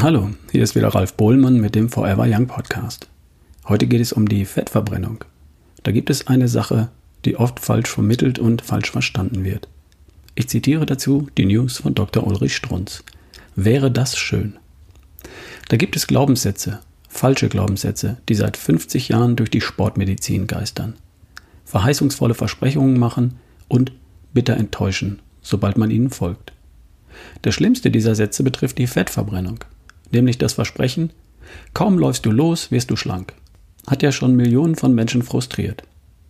Hallo, hier ist wieder Ralf Bohlmann mit dem Forever Young Podcast. Heute geht es um die Fettverbrennung. Da gibt es eine Sache, die oft falsch vermittelt und falsch verstanden wird. Ich zitiere dazu die News von Dr. Ulrich Strunz. Wäre das schön? Da gibt es Glaubenssätze, falsche Glaubenssätze, die seit 50 Jahren durch die Sportmedizin geistern. Verheißungsvolle Versprechungen machen und bitter enttäuschen, sobald man ihnen folgt. Der schlimmste dieser Sätze betrifft die Fettverbrennung nämlich das Versprechen, kaum läufst du los, wirst du schlank. Hat ja schon Millionen von Menschen frustriert.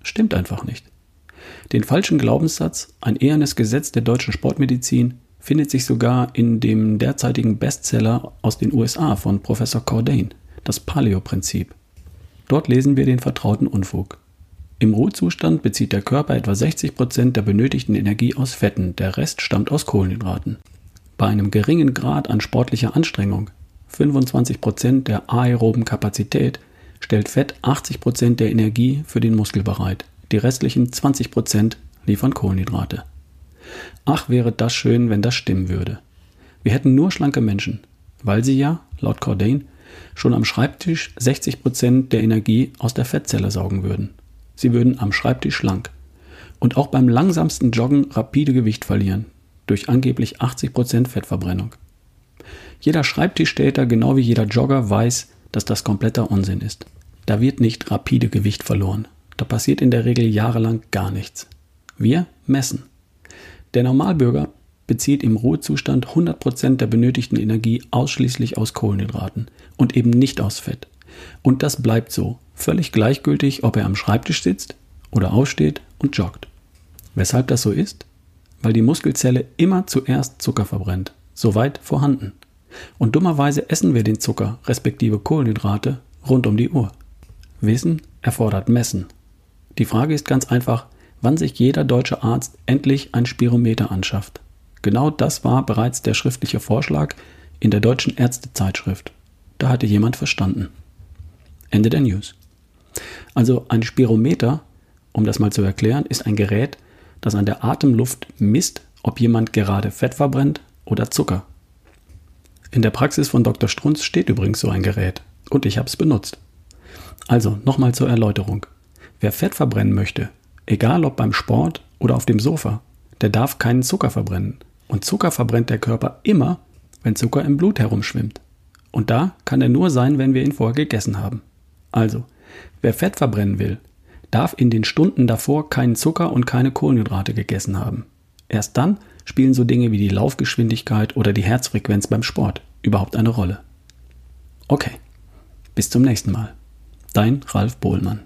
Stimmt einfach nicht. Den falschen Glaubenssatz, ein ehernes Gesetz der deutschen Sportmedizin, findet sich sogar in dem derzeitigen Bestseller aus den USA von Professor Cordain, das Paleo-Prinzip. Dort lesen wir den vertrauten Unfug. Im Ruhezustand bezieht der Körper etwa 60 Prozent der benötigten Energie aus Fetten, der Rest stammt aus Kohlenhydraten. Bei einem geringen Grad an sportlicher Anstrengung 25% der aeroben Kapazität stellt Fett 80% der Energie für den Muskel bereit. Die restlichen 20% liefern Kohlenhydrate. Ach, wäre das schön, wenn das stimmen würde. Wir hätten nur schlanke Menschen, weil sie ja, laut Cordain, schon am Schreibtisch 60% der Energie aus der Fettzelle saugen würden. Sie würden am Schreibtisch schlank. Und auch beim langsamsten Joggen rapide Gewicht verlieren, durch angeblich 80% Fettverbrennung. Jeder Schreibtischtäter, genau wie jeder Jogger, weiß, dass das kompletter Unsinn ist. Da wird nicht rapide Gewicht verloren. Da passiert in der Regel jahrelang gar nichts. Wir messen. Der Normalbürger bezieht im Ruhezustand 100% der benötigten Energie ausschließlich aus Kohlenhydraten und eben nicht aus Fett. Und das bleibt so, völlig gleichgültig, ob er am Schreibtisch sitzt oder aufsteht und joggt. Weshalb das so ist? Weil die Muskelzelle immer zuerst Zucker verbrennt, soweit vorhanden. Und dummerweise essen wir den Zucker, respektive Kohlenhydrate, rund um die Uhr. Wissen erfordert Messen. Die Frage ist ganz einfach, wann sich jeder deutsche Arzt endlich ein Spirometer anschafft. Genau das war bereits der schriftliche Vorschlag in der deutschen Ärztezeitschrift. Da hatte jemand verstanden. Ende der News. Also ein Spirometer, um das mal zu erklären, ist ein Gerät, das an der Atemluft misst, ob jemand gerade Fett verbrennt oder Zucker. In der Praxis von Dr. Strunz steht übrigens so ein Gerät und ich habe es benutzt. Also nochmal zur Erläuterung. Wer Fett verbrennen möchte, egal ob beim Sport oder auf dem Sofa, der darf keinen Zucker verbrennen. Und Zucker verbrennt der Körper immer, wenn Zucker im Blut herumschwimmt. Und da kann er nur sein, wenn wir ihn vorher gegessen haben. Also, wer Fett verbrennen will, darf in den Stunden davor keinen Zucker und keine Kohlenhydrate gegessen haben. Erst dann spielen so Dinge wie die Laufgeschwindigkeit oder die Herzfrequenz beim Sport überhaupt eine Rolle. Okay, bis zum nächsten Mal. Dein Ralf Bohlmann.